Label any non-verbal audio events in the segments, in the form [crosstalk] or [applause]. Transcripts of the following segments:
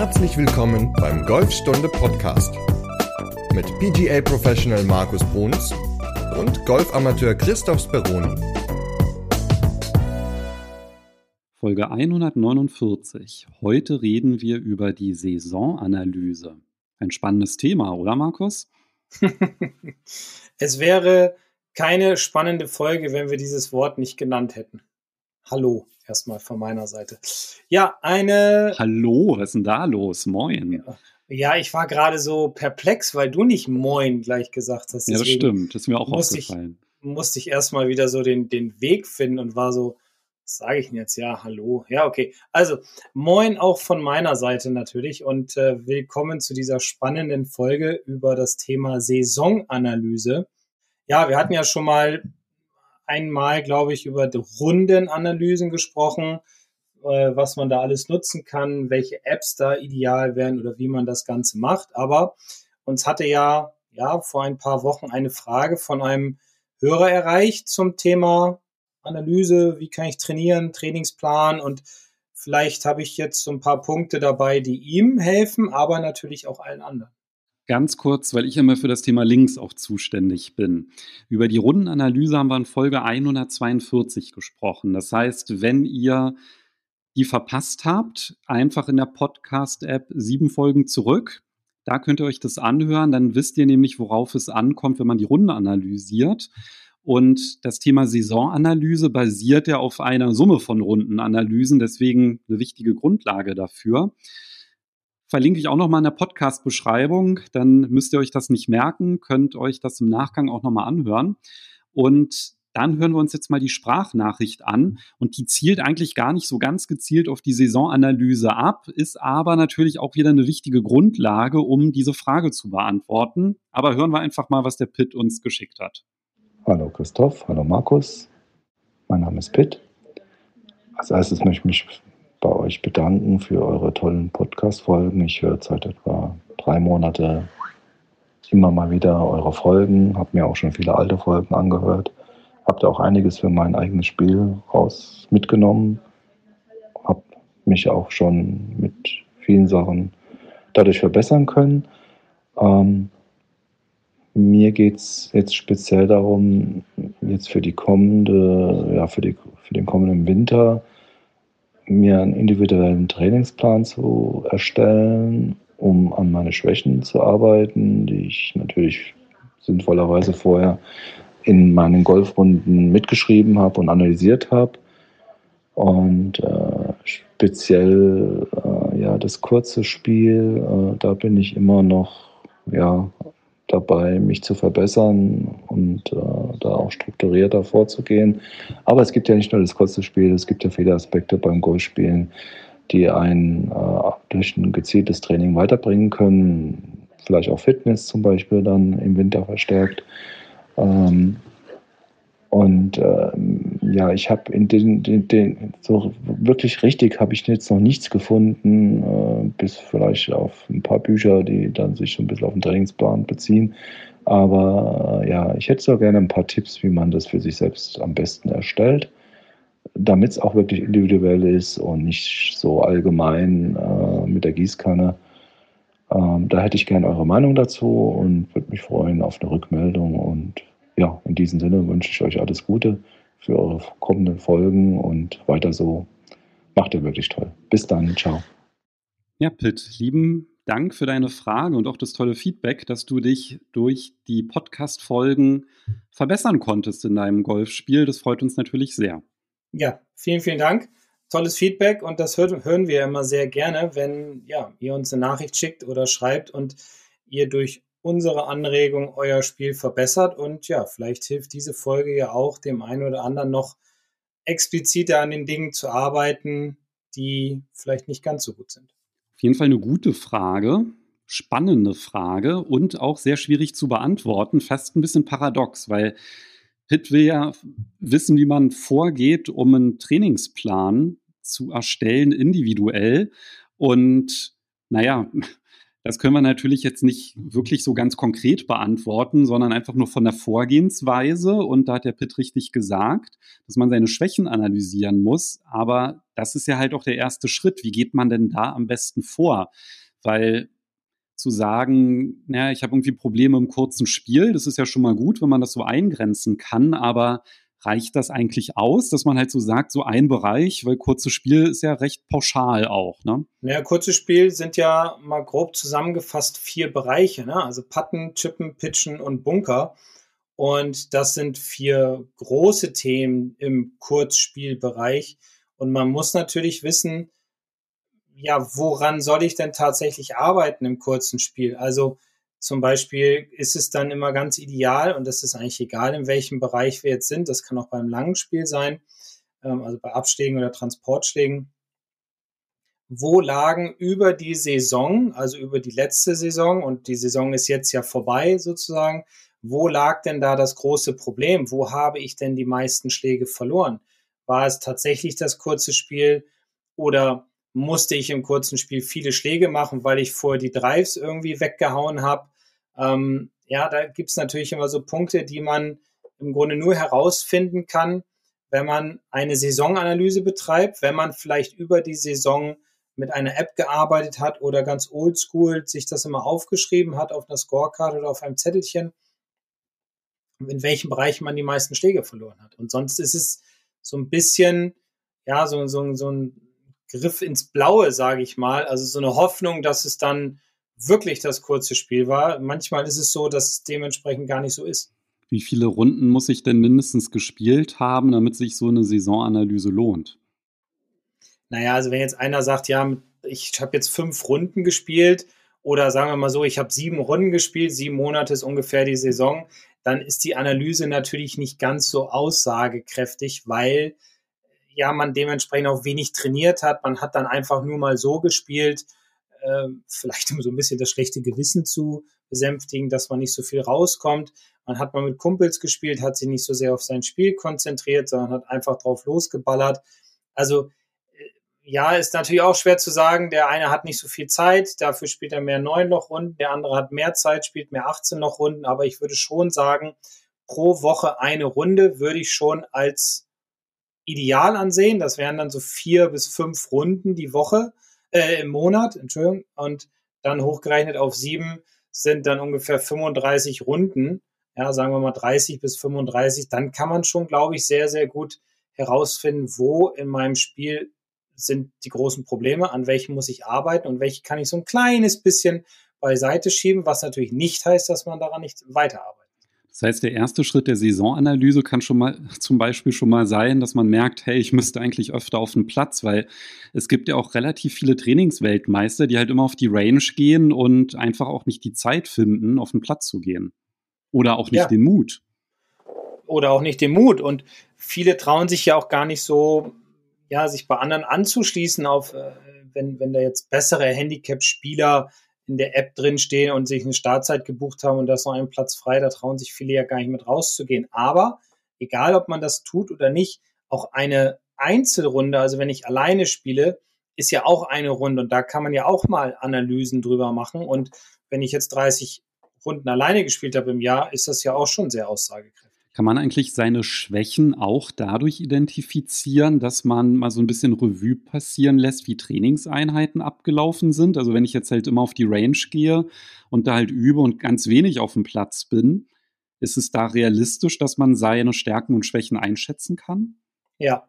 Herzlich willkommen beim Golfstunde Podcast mit PGA Professional Markus Bruns und Golfamateur Christoph Speroni. Folge 149. Heute reden wir über die Saisonanalyse. Ein spannendes Thema, oder Markus? [laughs] es wäre keine spannende Folge, wenn wir dieses Wort nicht genannt hätten. Hallo, erstmal von meiner Seite. Ja, eine. Hallo, was ist denn da los? Moin. Ja, ich war gerade so perplex, weil du nicht Moin gleich gesagt hast. ja, das stimmt. Das ist mir auch musste aufgefallen. Ich, musste ich erstmal wieder so den, den Weg finden und war so, was sage ich denn jetzt? Ja, hallo. Ja, okay. Also, Moin auch von meiner Seite natürlich und äh, willkommen zu dieser spannenden Folge über das Thema Saisonanalyse. Ja, wir hatten ja schon mal einmal, glaube ich, über die Rundenanalysen gesprochen, äh, was man da alles nutzen kann, welche Apps da ideal wären oder wie man das Ganze macht. Aber uns hatte ja, ja vor ein paar Wochen eine Frage von einem Hörer erreicht zum Thema Analyse, wie kann ich trainieren, Trainingsplan und vielleicht habe ich jetzt so ein paar Punkte dabei, die ihm helfen, aber natürlich auch allen anderen. Ganz kurz, weil ich immer für das Thema Links auch zuständig bin. Über die Rundenanalyse haben wir in Folge 142 gesprochen. Das heißt, wenn ihr die verpasst habt, einfach in der Podcast-App sieben Folgen zurück. Da könnt ihr euch das anhören. Dann wisst ihr nämlich, worauf es ankommt, wenn man die Runde analysiert. Und das Thema Saisonanalyse basiert ja auf einer Summe von Rundenanalysen, deswegen eine wichtige Grundlage dafür verlinke ich auch nochmal in der Podcast-Beschreibung. Dann müsst ihr euch das nicht merken, könnt euch das im Nachgang auch nochmal anhören. Und dann hören wir uns jetzt mal die Sprachnachricht an. Und die zielt eigentlich gar nicht so ganz gezielt auf die Saisonanalyse ab, ist aber natürlich auch wieder eine wichtige Grundlage, um diese Frage zu beantworten. Aber hören wir einfach mal, was der Pitt uns geschickt hat. Hallo Christoph, hallo Markus. Mein Name ist Pitt. Als erstes möchte ich mich bei euch bedanken für eure tollen Podcast-Folgen. Ich höre seit etwa drei Monate immer mal wieder eure Folgen, habe mir auch schon viele alte Folgen angehört, habe da auch einiges für mein eigenes Spiel raus mitgenommen, habe mich auch schon mit vielen Sachen dadurch verbessern können. Ähm, mir geht es jetzt speziell darum, jetzt für die kommende, ja, für, die, für den kommenden Winter mir einen individuellen Trainingsplan zu erstellen, um an meine Schwächen zu arbeiten, die ich natürlich sinnvollerweise vorher in meinen Golfrunden mitgeschrieben habe und analysiert habe. Und äh, speziell äh, ja, das kurze Spiel, äh, da bin ich immer noch ja, dabei, mich zu verbessern und äh, da auch strukturierter vorzugehen. Aber es gibt ja nicht nur das kurze Spiel, es gibt ja viele Aspekte beim Golfspielen, die einen äh, durch ein gezieltes Training weiterbringen können. Vielleicht auch Fitness zum Beispiel dann im Winter verstärkt. Ähm, und äh, ja, ich habe in den, den, den, so wirklich richtig habe ich jetzt noch nichts gefunden, äh, bis vielleicht auf ein paar Bücher, die dann sich so ein bisschen auf den Trainingsplan beziehen. Aber äh, ja, ich hätte so gerne ein paar Tipps, wie man das für sich selbst am besten erstellt, damit es auch wirklich individuell ist und nicht so allgemein äh, mit der Gießkanne. Ähm, da hätte ich gerne eure Meinung dazu und würde mich freuen auf eine Rückmeldung und ja, in diesem Sinne wünsche ich euch alles Gute für eure kommenden Folgen und weiter so. Macht ihr wirklich toll. Bis dann. Ciao. Ja, Pitt, lieben Dank für deine Frage und auch das tolle Feedback, dass du dich durch die Podcast-Folgen verbessern konntest in deinem Golfspiel. Das freut uns natürlich sehr. Ja, vielen, vielen Dank. Tolles Feedback und das hören wir immer sehr gerne, wenn ja, ihr uns eine Nachricht schickt oder schreibt und ihr durch unsere Anregung euer Spiel verbessert. Und ja, vielleicht hilft diese Folge ja auch dem einen oder anderen noch expliziter an den Dingen zu arbeiten, die vielleicht nicht ganz so gut sind. Auf jeden Fall eine gute Frage, spannende Frage und auch sehr schwierig zu beantworten, fast ein bisschen paradox, weil Pitt will ja wissen, wie man vorgeht, um einen Trainingsplan zu erstellen, individuell. Und naja, Das können wir natürlich jetzt nicht wirklich so ganz konkret beantworten, sondern einfach nur von der Vorgehensweise. Und da hat der Pitt richtig gesagt, dass man seine Schwächen analysieren muss. Aber das ist ja halt auch der erste Schritt. Wie geht man denn da am besten vor? Weil zu sagen, naja, ich habe irgendwie Probleme im kurzen Spiel, das ist ja schon mal gut, wenn man das so eingrenzen kann. Aber reicht das eigentlich aus, dass man halt so sagt, so ein Bereich, weil kurzes Spiel ist ja recht pauschal auch, ne? Naja, kurzes Spiel sind ja mal grob zusammengefasst vier Bereiche, ne? Also Patten, Chippen, Pitchen und Bunker. Und das sind vier große Themen im Kurzspielbereich. Und man muss natürlich wissen, ja, woran soll ich denn tatsächlich arbeiten im kurzen Spiel? Also zum Beispiel ist es dann immer ganz ideal, und das ist eigentlich egal, in welchem Bereich wir jetzt sind, das kann auch beim langen Spiel sein, ähm, also bei Abschlägen oder Transportschlägen, wo lagen über die Saison, also über die letzte Saison, und die Saison ist jetzt ja vorbei sozusagen, wo lag denn da das große Problem? Wo habe ich denn die meisten Schläge verloren? War es tatsächlich das kurze Spiel oder musste ich im kurzen Spiel viele Schläge machen, weil ich vorher die Drives irgendwie weggehauen habe. Ähm, ja, da gibt's natürlich immer so Punkte, die man im Grunde nur herausfinden kann, wenn man eine Saisonanalyse betreibt, wenn man vielleicht über die Saison mit einer App gearbeitet hat oder ganz oldschool sich das immer aufgeschrieben hat auf einer Scorecard oder auf einem Zettelchen, in welchem Bereich man die meisten Schläge verloren hat. Und sonst ist es so ein bisschen, ja, so, so, so ein Griff ins Blaue, sage ich mal. Also so eine Hoffnung, dass es dann wirklich das kurze Spiel war. Manchmal ist es so, dass es dementsprechend gar nicht so ist. Wie viele Runden muss ich denn mindestens gespielt haben, damit sich so eine Saisonanalyse lohnt? Naja, also wenn jetzt einer sagt, ja, ich habe jetzt fünf Runden gespielt oder sagen wir mal so, ich habe sieben Runden gespielt, sieben Monate ist ungefähr die Saison, dann ist die Analyse natürlich nicht ganz so aussagekräftig, weil ja, man dementsprechend auch wenig trainiert hat. Man hat dann einfach nur mal so gespielt, äh, vielleicht um so ein bisschen das schlechte Gewissen zu besänftigen, dass man nicht so viel rauskommt. Man hat mal mit Kumpels gespielt, hat sich nicht so sehr auf sein Spiel konzentriert, sondern hat einfach drauf losgeballert. Also äh, ja, ist natürlich auch schwer zu sagen. Der eine hat nicht so viel Zeit, dafür spielt er mehr neun Loch Runden. Der andere hat mehr Zeit, spielt mehr 18 Loch Runden. Aber ich würde schon sagen, pro Woche eine Runde würde ich schon als ideal ansehen. Das wären dann so vier bis fünf Runden die Woche, äh, im Monat, Entschuldigung. Und dann hochgerechnet auf sieben sind dann ungefähr 35 Runden. Ja, sagen wir mal 30 bis 35. Dann kann man schon, glaube ich, sehr, sehr gut herausfinden, wo in meinem Spiel sind die großen Probleme, an welchen muss ich arbeiten und welche kann ich so ein kleines bisschen beiseite schieben, was natürlich nicht heißt, dass man daran nicht weiterarbeitet. Das heißt, der erste Schritt der Saisonanalyse kann schon mal [laughs] zum Beispiel schon mal sein, dass man merkt, hey, ich müsste eigentlich öfter auf den Platz, weil es gibt ja auch relativ viele Trainingsweltmeister, die halt immer auf die Range gehen und einfach auch nicht die Zeit finden, auf den Platz zu gehen. Oder auch nicht ja. den Mut. Oder auch nicht den Mut. Und viele trauen sich ja auch gar nicht so, ja, sich bei anderen anzuschließen, auf, äh, wenn, wenn da jetzt bessere Handicap-Spieler in der App drin stehen und sich eine Startzeit gebucht haben und da ist noch ein Platz frei, da trauen sich viele ja gar nicht mit rauszugehen. Aber egal, ob man das tut oder nicht, auch eine Einzelrunde, also wenn ich alleine spiele, ist ja auch eine Runde und da kann man ja auch mal Analysen drüber machen. Und wenn ich jetzt 30 Runden alleine gespielt habe im Jahr, ist das ja auch schon sehr aussagekräftig. Kann man eigentlich seine Schwächen auch dadurch identifizieren, dass man mal so ein bisschen Revue passieren lässt, wie Trainingseinheiten abgelaufen sind? Also wenn ich jetzt halt immer auf die Range gehe und da halt übe und ganz wenig auf dem Platz bin, ist es da realistisch, dass man seine Stärken und Schwächen einschätzen kann? Ja.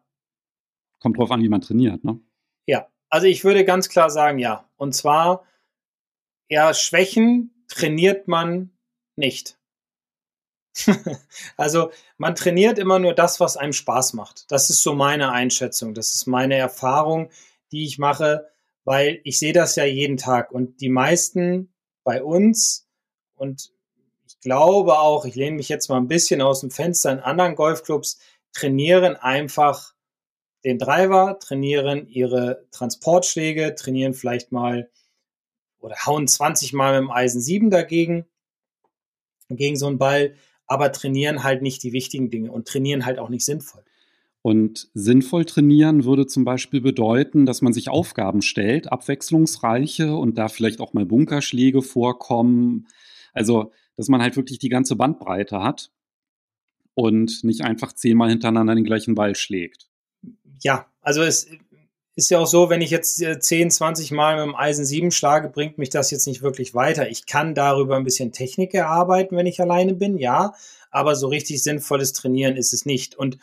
Kommt drauf an, wie man trainiert, ne? Ja, also ich würde ganz klar sagen, ja. Und zwar, ja, Schwächen trainiert man nicht. [laughs] also man trainiert immer nur das, was einem Spaß macht. Das ist so meine Einschätzung. Das ist meine Erfahrung, die ich mache, weil ich sehe das ja jeden Tag. Und die meisten bei uns und ich glaube auch, ich lehne mich jetzt mal ein bisschen aus dem Fenster in anderen Golfclubs, trainieren einfach den Driver, trainieren ihre Transportschläge, trainieren vielleicht mal oder hauen 20 Mal mit dem Eisen 7 dagegen, gegen so einen Ball, aber trainieren halt nicht die wichtigen Dinge und trainieren halt auch nicht sinnvoll. Und sinnvoll trainieren würde zum Beispiel bedeuten, dass man sich Aufgaben stellt, abwechslungsreiche und da vielleicht auch mal Bunkerschläge vorkommen. Also, dass man halt wirklich die ganze Bandbreite hat und nicht einfach zehnmal hintereinander den gleichen Ball schlägt. Ja, also es ist ja auch so, wenn ich jetzt 10, 20 Mal mit dem Eisen 7 schlage, bringt mich das jetzt nicht wirklich weiter. Ich kann darüber ein bisschen Technik erarbeiten, wenn ich alleine bin, ja, aber so richtig sinnvolles Trainieren ist es nicht. Und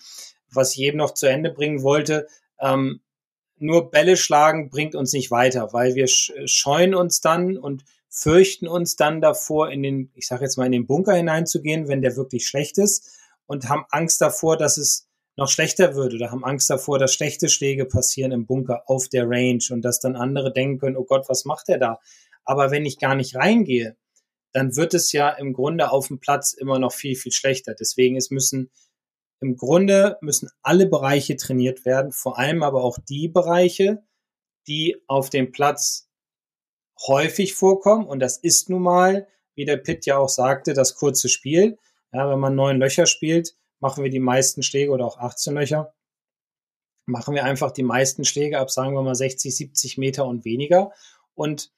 was ich eben noch zu Ende bringen wollte, ähm, nur Bälle schlagen bringt uns nicht weiter, weil wir scheuen uns dann und fürchten uns dann davor, in den, ich sage jetzt mal, in den Bunker hineinzugehen, wenn der wirklich schlecht ist und haben Angst davor, dass es noch schlechter wird oder haben Angst davor, dass schlechte Schläge passieren im Bunker auf der Range und dass dann andere denken können, oh Gott, was macht er da? Aber wenn ich gar nicht reingehe, dann wird es ja im Grunde auf dem Platz immer noch viel, viel schlechter. Deswegen es müssen im Grunde müssen alle Bereiche trainiert werden, vor allem aber auch die Bereiche, die auf dem Platz häufig vorkommen. Und das ist nun mal, wie der Pitt ja auch sagte, das kurze Spiel. Ja, wenn man neun Löcher spielt, machen wir die meisten Schläge oder auch 18 Löcher. Machen wir einfach die meisten Schläge ab, sagen wir mal 60, 70 Meter und weniger. Und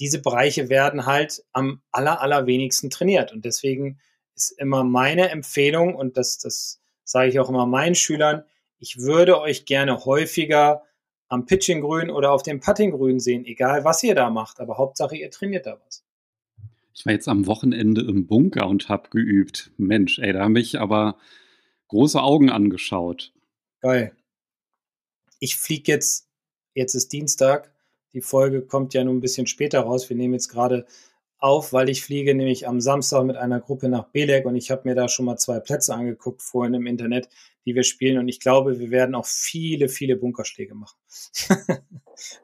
diese Bereiche werden halt am aller, allerwenigsten trainiert. Und deswegen ist immer meine Empfehlung, und das, das sage ich auch immer meinen Schülern, ich würde euch gerne häufiger am Pitching-Grün oder auf dem Putting-Grün sehen, egal was ihr da macht, aber Hauptsache ihr trainiert da was. Ich war jetzt am Wochenende im Bunker und habe geübt. Mensch, ey, da habe ich aber große Augen angeschaut. Geil. Ich fliege jetzt, jetzt ist Dienstag, die Folge kommt ja nur ein bisschen später raus. Wir nehmen jetzt gerade auf, weil ich fliege nämlich am Samstag mit einer Gruppe nach Belek und ich habe mir da schon mal zwei Plätze angeguckt vorhin im Internet, die wir spielen und ich glaube, wir werden auch viele, viele Bunkerschläge machen, [laughs]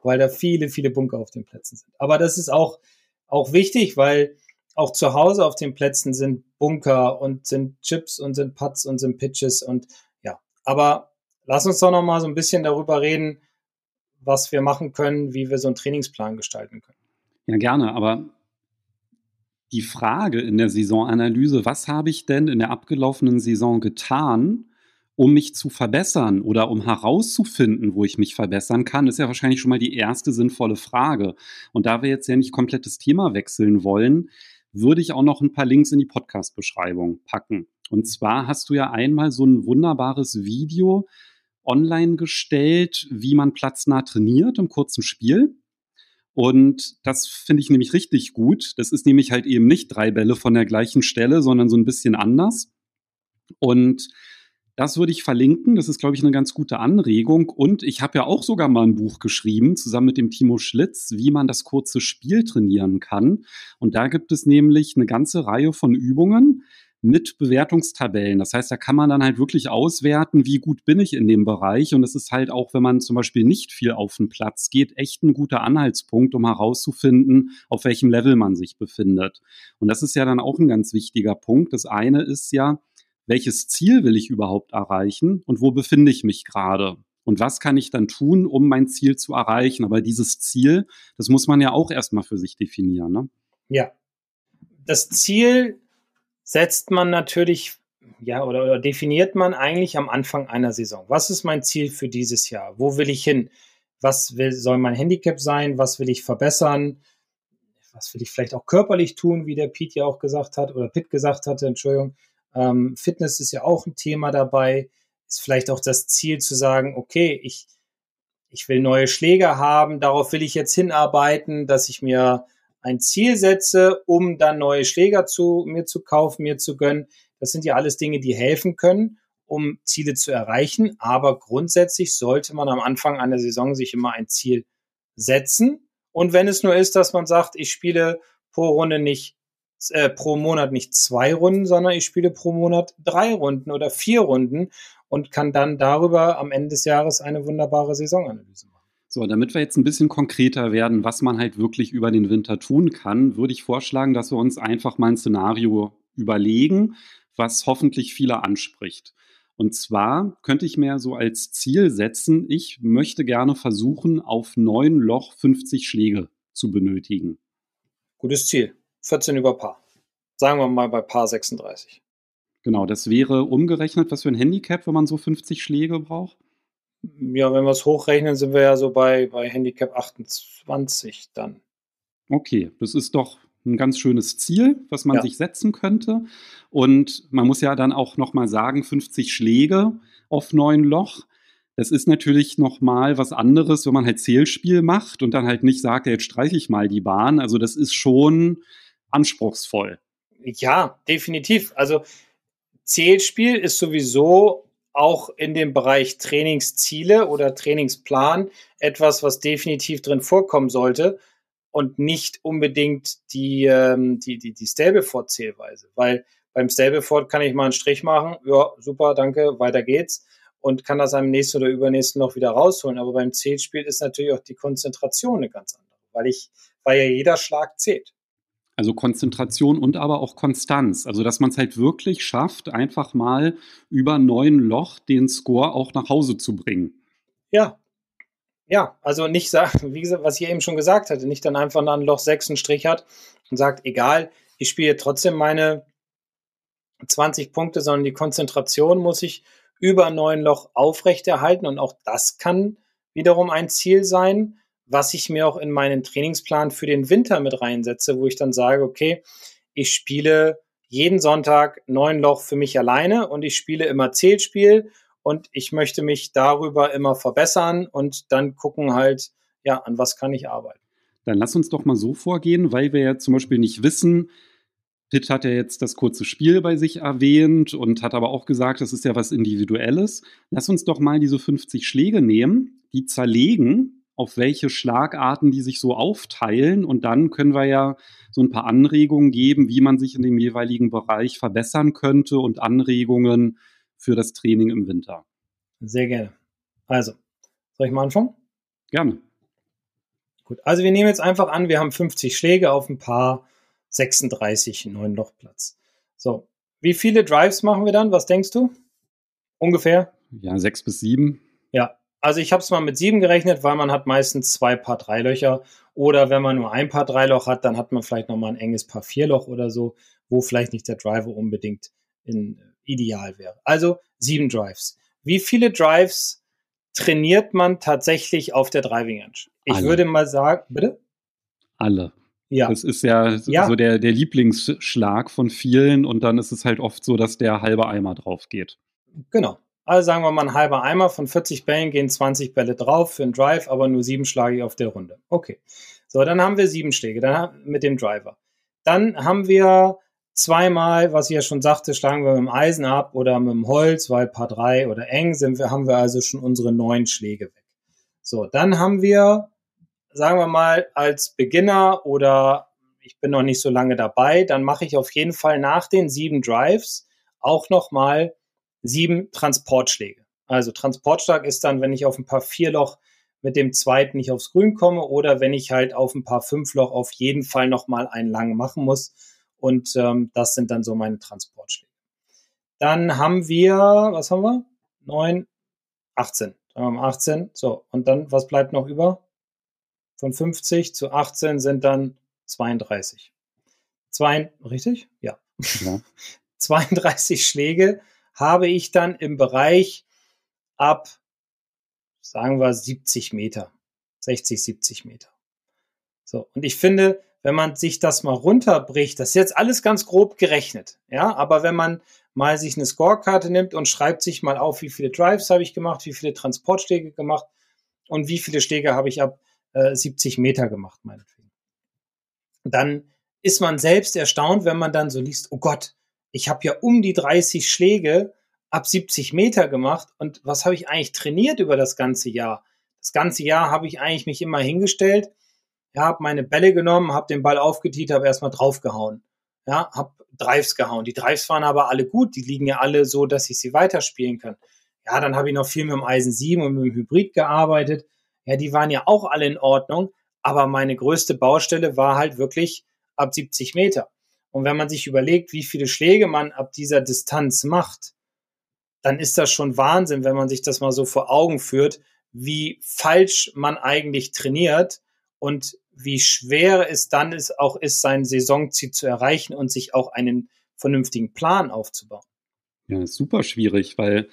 weil da viele, viele Bunker auf den Plätzen sind. Aber das ist auch, auch wichtig, weil auch zu Hause auf den Plätzen sind Bunker und sind Chips und sind Putts und sind Pitches und ja, aber lass uns doch noch mal so ein bisschen darüber reden, was wir machen können, wie wir so einen Trainingsplan gestalten können. Ja, gerne, aber die Frage in der Saisonanalyse, was habe ich denn in der abgelaufenen Saison getan, um mich zu verbessern oder um herauszufinden, wo ich mich verbessern kann, ist ja wahrscheinlich schon mal die erste sinnvolle Frage. Und da wir jetzt ja nicht komplettes Thema wechseln wollen, würde ich auch noch ein paar Links in die Podcast-Beschreibung packen. Und zwar hast du ja einmal so ein wunderbares Video online gestellt, wie man platznah trainiert im kurzen Spiel. Und das finde ich nämlich richtig gut. Das ist nämlich halt eben nicht drei Bälle von der gleichen Stelle, sondern so ein bisschen anders. Und das würde ich verlinken. Das ist, glaube ich, eine ganz gute Anregung. Und ich habe ja auch sogar mal ein Buch geschrieben, zusammen mit dem Timo Schlitz, wie man das kurze Spiel trainieren kann. Und da gibt es nämlich eine ganze Reihe von Übungen, mit Bewertungstabellen. Das heißt, da kann man dann halt wirklich auswerten, wie gut bin ich in dem Bereich. Und es ist halt auch, wenn man zum Beispiel nicht viel auf den Platz geht, echt ein guter Anhaltspunkt, um herauszufinden, auf welchem Level man sich befindet. Und das ist ja dann auch ein ganz wichtiger Punkt. Das eine ist ja, welches Ziel will ich überhaupt erreichen und wo befinde ich mich gerade? Und was kann ich dann tun, um mein Ziel zu erreichen? Aber dieses Ziel, das muss man ja auch erstmal für sich definieren. Ne? Ja. Das Ziel setzt man natürlich, ja, oder, oder definiert man eigentlich am Anfang einer Saison. Was ist mein Ziel für dieses Jahr? Wo will ich hin? Was will, soll mein Handicap sein? Was will ich verbessern? Was will ich vielleicht auch körperlich tun, wie der Pete ja auch gesagt hat, oder Pitt gesagt hatte, Entschuldigung. Ähm, Fitness ist ja auch ein Thema dabei. Ist vielleicht auch das Ziel zu sagen, okay, ich, ich will neue Schläger haben, darauf will ich jetzt hinarbeiten, dass ich mir ein Ziel setze, um dann neue Schläger zu mir zu kaufen, mir zu gönnen. Das sind ja alles Dinge, die helfen können, um Ziele zu erreichen. Aber grundsätzlich sollte man am Anfang einer Saison sich immer ein Ziel setzen. Und wenn es nur ist, dass man sagt, ich spiele pro Runde nicht, äh, pro Monat nicht zwei Runden, sondern ich spiele pro Monat drei Runden oder vier Runden und kann dann darüber am Ende des Jahres eine wunderbare Saisonanalyse machen. So, damit wir jetzt ein bisschen konkreter werden, was man halt wirklich über den Winter tun kann, würde ich vorschlagen, dass wir uns einfach mal ein Szenario überlegen, was hoffentlich viele anspricht. Und zwar könnte ich mir so als Ziel setzen, ich möchte gerne versuchen, auf neun Loch 50 Schläge zu benötigen. Gutes Ziel. 14 über Paar. Sagen wir mal bei Paar 36. Genau, das wäre umgerechnet, was für ein Handicap, wenn man so 50 Schläge braucht? Ja, wenn wir es hochrechnen, sind wir ja so bei, bei Handicap 28 dann. Okay, das ist doch ein ganz schönes Ziel, was man ja. sich setzen könnte. Und man muss ja dann auch nochmal sagen, 50 Schläge auf neun Loch. Das ist natürlich nochmal was anderes, wenn man halt Zählspiel macht und dann halt nicht sagt, jetzt streiche ich mal die Bahn. Also das ist schon anspruchsvoll. Ja, definitiv. Also Zählspiel ist sowieso auch in dem Bereich Trainingsziele oder Trainingsplan etwas, was definitiv drin vorkommen sollte und nicht unbedingt die, ähm, die, die, die Stableford-Zählweise. Weil beim Stableford kann ich mal einen Strich machen, ja, super, danke, weiter geht's und kann das am nächsten oder übernächsten noch wieder rausholen. Aber beim Zählspiel ist natürlich auch die Konzentration eine ganz andere, weil ich, weil ja jeder Schlag zählt. Also Konzentration und aber auch Konstanz. Also dass man es halt wirklich schafft, einfach mal über neun Loch den Score auch nach Hause zu bringen. Ja. Ja, also nicht sagen, wie gesagt, was ich eben schon gesagt hatte, nicht dann einfach nach Loch 6 einen Strich hat und sagt, egal, ich spiele trotzdem meine 20 Punkte, sondern die Konzentration muss ich über neun Loch aufrechterhalten und auch das kann wiederum ein Ziel sein was ich mir auch in meinen Trainingsplan für den Winter mit reinsetze, wo ich dann sage, okay, ich spiele jeden Sonntag neun Loch für mich alleine und ich spiele immer Zählspiel und ich möchte mich darüber immer verbessern und dann gucken halt, ja, an was kann ich arbeiten. Dann lass uns doch mal so vorgehen, weil wir ja zum Beispiel nicht wissen, Pitt hat ja jetzt das kurze Spiel bei sich erwähnt und hat aber auch gesagt, das ist ja was Individuelles. Lass uns doch mal diese 50 Schläge nehmen, die zerlegen auf welche Schlagarten die sich so aufteilen. Und dann können wir ja so ein paar Anregungen geben, wie man sich in dem jeweiligen Bereich verbessern könnte und Anregungen für das Training im Winter. Sehr gerne. Also, soll ich mal anfangen? Gerne. Gut, also wir nehmen jetzt einfach an, wir haben 50 Schläge auf ein paar 36 neuen Lochplatz. So, wie viele Drives machen wir dann? Was denkst du? Ungefähr? Ja, sechs bis sieben. Ja, also ich habe es mal mit sieben gerechnet, weil man hat meistens zwei Paar Dreilöcher. Oder wenn man nur ein Paar Dreiloch hat, dann hat man vielleicht nochmal ein enges Paar Vierloch oder so, wo vielleicht nicht der Driver unbedingt in, äh, ideal wäre. Also sieben Drives. Wie viele Drives trainiert man tatsächlich auf der Driving Range? Ich Alle. würde mal sagen, bitte? Alle. Ja. Das ist ja, ja, so der, der Lieblingsschlag von vielen und dann ist es halt oft so, dass der halbe Eimer drauf geht. Genau. Also sagen wir mal ein halber Eimer von 40 Bällen gehen 20 Bälle drauf für einen Drive, aber nur sieben schlage ich auf der Runde. Okay. So, dann haben wir sieben Schläge dann mit dem Driver. Dann haben wir zweimal, was ich ja schon sagte, schlagen wir mit dem Eisen ab oder mit dem Holz, weil Paar 3 oder eng sind wir, haben wir also schon unsere neun Schläge weg. So, dann haben wir, sagen wir mal, als Beginner oder ich bin noch nicht so lange dabei, dann mache ich auf jeden Fall nach den sieben Drives auch nochmal sieben Transportschläge. Also Transportschlag ist dann, wenn ich auf ein paar Vierloch mit dem zweiten nicht aufs Grün komme oder wenn ich halt auf ein paar Fünfloch auf jeden Fall nochmal einen langen machen muss. Und ähm, das sind dann so meine Transportschläge. Dann haben wir, was haben wir? Neun, 18. Dann haben wir 18. So, und dann, was bleibt noch über? Von 50 zu 18 sind dann 32. Zwei, richtig? Ja. ja. [laughs] 32 Schläge habe ich dann im Bereich ab, sagen wir, 70 Meter, 60, 70 Meter. So, und ich finde, wenn man sich das mal runterbricht, das ist jetzt alles ganz grob gerechnet, ja, aber wenn man mal sich eine Scorekarte nimmt und schreibt sich mal auf, wie viele Drives habe ich gemacht, wie viele Transportschläge gemacht und wie viele Schläge habe ich ab äh, 70 Meter gemacht, meinetwegen. Dann ist man selbst erstaunt, wenn man dann so liest, oh Gott, ich habe ja um die 30 Schläge ab 70 Meter gemacht. Und was habe ich eigentlich trainiert über das ganze Jahr? Das ganze Jahr habe ich eigentlich mich immer hingestellt, ja, habe meine Bälle genommen, habe den Ball aufgetiet, habe erstmal draufgehauen. Ja, habe Drives gehauen. Die Drives waren aber alle gut, die liegen ja alle so, dass ich sie weiterspielen kann. Ja, dann habe ich noch viel mit dem Eisen 7 und mit dem Hybrid gearbeitet. Ja, die waren ja auch alle in Ordnung, aber meine größte Baustelle war halt wirklich ab 70 Meter. Und wenn man sich überlegt, wie viele Schläge man ab dieser Distanz macht, dann ist das schon Wahnsinn, wenn man sich das mal so vor Augen führt, wie falsch man eigentlich trainiert und wie schwer es dann ist, auch ist, sein Saisonziel zu erreichen und sich auch einen vernünftigen Plan aufzubauen. Ja, super schwierig, weil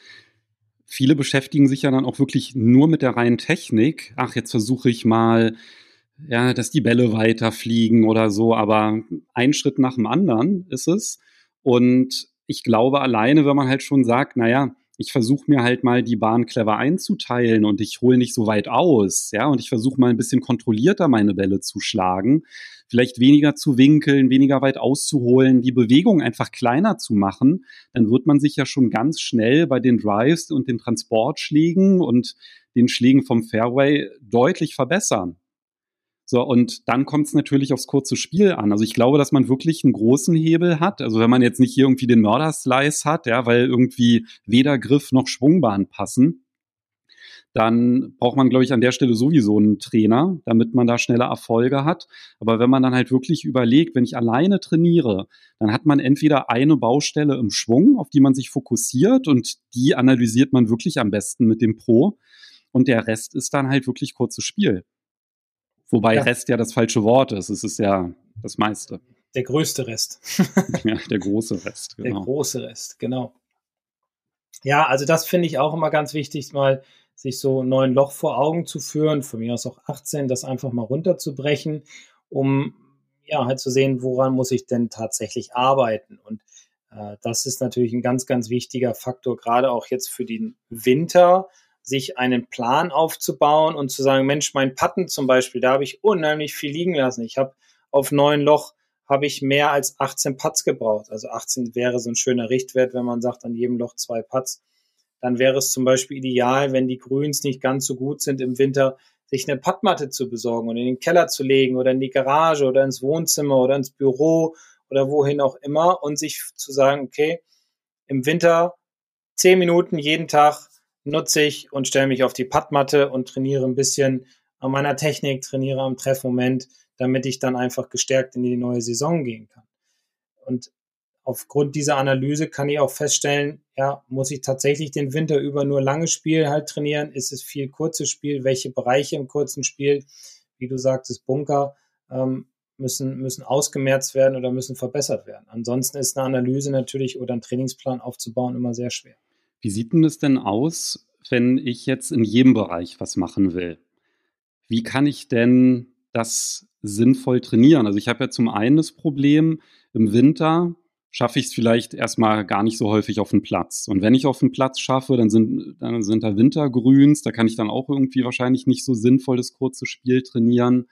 viele beschäftigen sich ja dann auch wirklich nur mit der reinen Technik. Ach, jetzt versuche ich mal, ja, dass die Bälle weiterfliegen oder so, aber ein Schritt nach dem anderen ist es. Und ich glaube alleine, wenn man halt schon sagt, naja, ich versuche mir halt mal die Bahn clever einzuteilen und ich hole nicht so weit aus, ja, und ich versuche mal ein bisschen kontrollierter meine Bälle zu schlagen, vielleicht weniger zu winkeln, weniger weit auszuholen, die Bewegung einfach kleiner zu machen, dann wird man sich ja schon ganz schnell bei den Drives und den Transportschlägen und den Schlägen vom Fairway deutlich verbessern. So, und dann kommt es natürlich aufs kurze Spiel an. Also ich glaube, dass man wirklich einen großen Hebel hat. Also wenn man jetzt nicht hier irgendwie den Mörderslice hat, ja, weil irgendwie weder Griff noch Schwungbahn passen, dann braucht man, glaube ich, an der Stelle sowieso einen Trainer, damit man da schneller Erfolge hat. Aber wenn man dann halt wirklich überlegt, wenn ich alleine trainiere, dann hat man entweder eine Baustelle im Schwung, auf die man sich fokussiert und die analysiert man wirklich am besten mit dem Pro. Und der Rest ist dann halt wirklich kurzes Spiel. Wobei ja. Rest ja das falsche Wort ist. Es ist ja das meiste. Der größte Rest. [laughs] ja, der große Rest, genau. Der große Rest, genau. Ja, also das finde ich auch immer ganz wichtig, mal sich so neun Loch vor Augen zu führen, von mir aus auch 18, das einfach mal runterzubrechen, um ja halt zu sehen, woran muss ich denn tatsächlich arbeiten. Und äh, das ist natürlich ein ganz, ganz wichtiger Faktor, gerade auch jetzt für den Winter, sich einen Plan aufzubauen und zu sagen, Mensch, mein Patten zum Beispiel, da habe ich unheimlich viel liegen lassen. Ich habe auf neun Loch habe ich mehr als 18 Putts gebraucht. Also 18 wäre so ein schöner Richtwert, wenn man sagt, an jedem Loch zwei Putts. Dann wäre es zum Beispiel ideal, wenn die Grüns nicht ganz so gut sind im Winter, sich eine Puttmatte zu besorgen und in den Keller zu legen oder in die Garage oder ins Wohnzimmer oder ins Büro oder wohin auch immer und sich zu sagen, okay, im Winter zehn Minuten jeden Tag nutze ich und stelle mich auf die Puttmatte und trainiere ein bisschen an meiner Technik, trainiere am Treffmoment, damit ich dann einfach gestärkt in die neue Saison gehen kann. Und aufgrund dieser Analyse kann ich auch feststellen, ja, muss ich tatsächlich den Winter über nur lange Spiel halt trainieren? Ist es viel kurzes Spiel? Welche Bereiche im kurzen Spiel, wie du sagtest, Bunker, ähm, müssen, müssen ausgemerzt werden oder müssen verbessert werden? Ansonsten ist eine Analyse natürlich oder ein Trainingsplan aufzubauen immer sehr schwer. Wie sieht denn das denn aus, wenn ich jetzt in jedem Bereich was machen will? Wie kann ich denn das sinnvoll trainieren? Also ich habe ja zum einen das Problem, im Winter schaffe ich es vielleicht erstmal gar nicht so häufig auf den Platz. Und wenn ich auf den Platz schaffe, dann sind, dann sind da Wintergrüns, da kann ich dann auch irgendwie wahrscheinlich nicht so sinnvoll das kurze Spiel trainieren.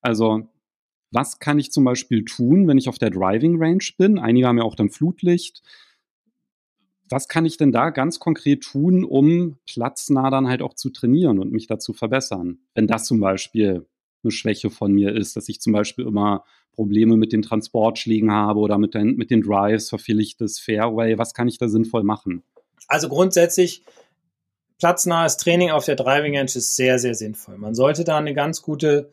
Also was kann ich zum Beispiel tun, wenn ich auf der Driving Range bin? Einige haben ja auch dann Flutlicht was kann ich denn da ganz konkret tun, um platznah dann halt auch zu trainieren und mich dazu verbessern? Wenn das zum Beispiel eine Schwäche von mir ist, dass ich zum Beispiel immer Probleme mit den Transportschlägen habe oder mit den, mit den Drives, das Fairway, was kann ich da sinnvoll machen? Also grundsätzlich platznahes Training auf der Driving Range ist sehr, sehr sinnvoll. Man sollte da eine ganz gute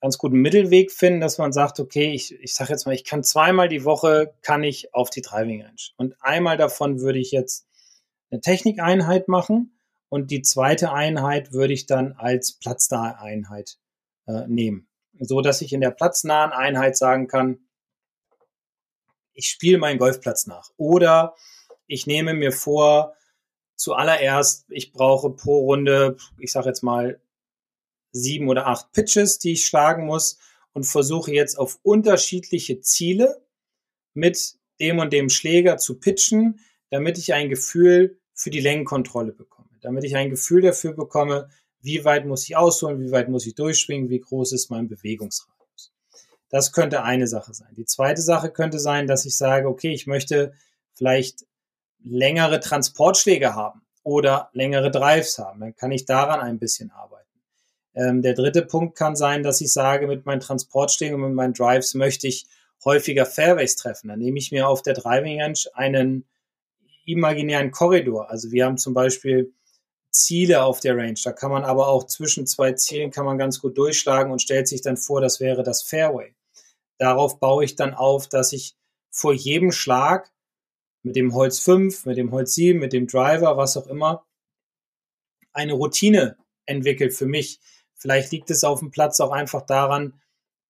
ganz guten Mittelweg finden, dass man sagt, okay, ich, ich sage jetzt mal, ich kann zweimal die Woche, kann ich auf die Driving Range. Und einmal davon würde ich jetzt eine Technikeinheit machen und die zweite Einheit würde ich dann als platznahe Einheit äh, nehmen. So dass ich in der platznahen Einheit sagen kann, ich spiele meinen Golfplatz nach. Oder ich nehme mir vor, zuallererst, ich brauche pro Runde, ich sage jetzt mal, sieben oder acht Pitches, die ich schlagen muss und versuche jetzt auf unterschiedliche Ziele mit dem und dem Schläger zu pitchen, damit ich ein Gefühl für die Längenkontrolle bekomme, damit ich ein Gefühl dafür bekomme, wie weit muss ich ausholen, wie weit muss ich durchschwingen, wie groß ist mein Bewegungsradius. Das könnte eine Sache sein. Die zweite Sache könnte sein, dass ich sage, okay, ich möchte vielleicht längere Transportschläge haben oder längere Drives haben. Dann kann ich daran ein bisschen arbeiten. Ähm, der dritte Punkt kann sein, dass ich sage, mit meinen Transportstegen und mit meinen Drives möchte ich häufiger Fairways treffen. Dann nehme ich mir auf der Driving Range einen imaginären Korridor. Also wir haben zum Beispiel Ziele auf der Range. Da kann man aber auch zwischen zwei Zielen kann man ganz gut durchschlagen und stellt sich dann vor, das wäre das Fairway. Darauf baue ich dann auf, dass ich vor jedem Schlag mit dem Holz 5, mit dem Holz 7, mit dem Driver, was auch immer, eine Routine entwickelt für mich, Vielleicht liegt es auf dem Platz auch einfach daran,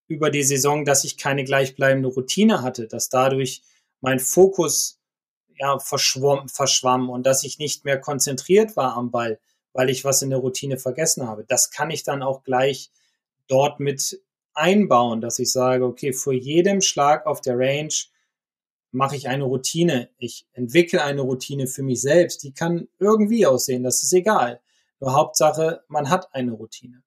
über die Saison, dass ich keine gleichbleibende Routine hatte, dass dadurch mein Fokus ja, verschwommen, verschwammen und dass ich nicht mehr konzentriert war am Ball, weil ich was in der Routine vergessen habe. Das kann ich dann auch gleich dort mit einbauen, dass ich sage, okay, vor jedem Schlag auf der Range mache ich eine Routine. Ich entwickle eine Routine für mich selbst. Die kann irgendwie aussehen, das ist egal. Nur Hauptsache, man hat eine Routine.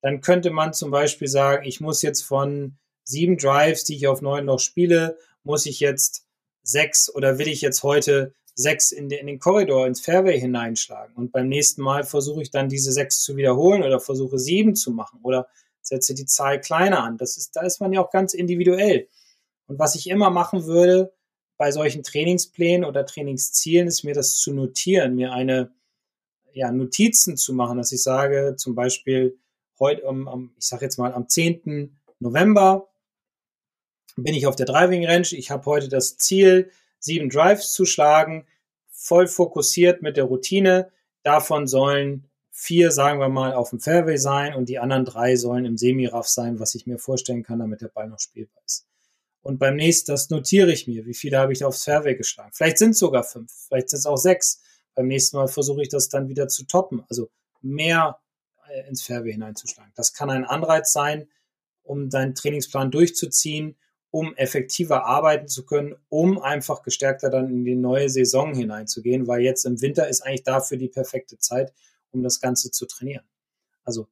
Dann könnte man zum Beispiel sagen, ich muss jetzt von sieben Drives, die ich auf neun Loch spiele, muss ich jetzt sechs oder will ich jetzt heute sechs in den, in den Korridor, ins Fairway hineinschlagen. Und beim nächsten Mal versuche ich dann diese sechs zu wiederholen oder versuche sieben zu machen oder setze die Zahl kleiner an. Das ist, da ist man ja auch ganz individuell. Und was ich immer machen würde bei solchen Trainingsplänen oder Trainingszielen, ist mir das zu notieren, mir eine, ja, Notizen zu machen, dass ich sage, zum Beispiel heute, um, ich sage jetzt mal am 10. November bin ich auf der Driving Range. Ich habe heute das Ziel, sieben Drives zu schlagen, voll fokussiert mit der Routine. Davon sollen vier, sagen wir mal, auf dem Fairway sein und die anderen drei sollen im Semiraff sein, was ich mir vorstellen kann, damit der Ball noch spielbar ist. Und beim nächsten, das notiere ich mir, wie viele habe ich aufs Fairway geschlagen. Vielleicht sind es sogar fünf, vielleicht sind es auch sechs. Beim nächsten Mal versuche ich das dann wieder zu toppen, also mehr ins Fairway hineinzuschlagen. Das kann ein Anreiz sein, um deinen Trainingsplan durchzuziehen um effektiver arbeiten zu können, um einfach gestärkter dann in die neue Saison hineinzugehen, weil jetzt im Winter ist eigentlich dafür die perfekte Zeit, um das Ganze zu trainieren. Also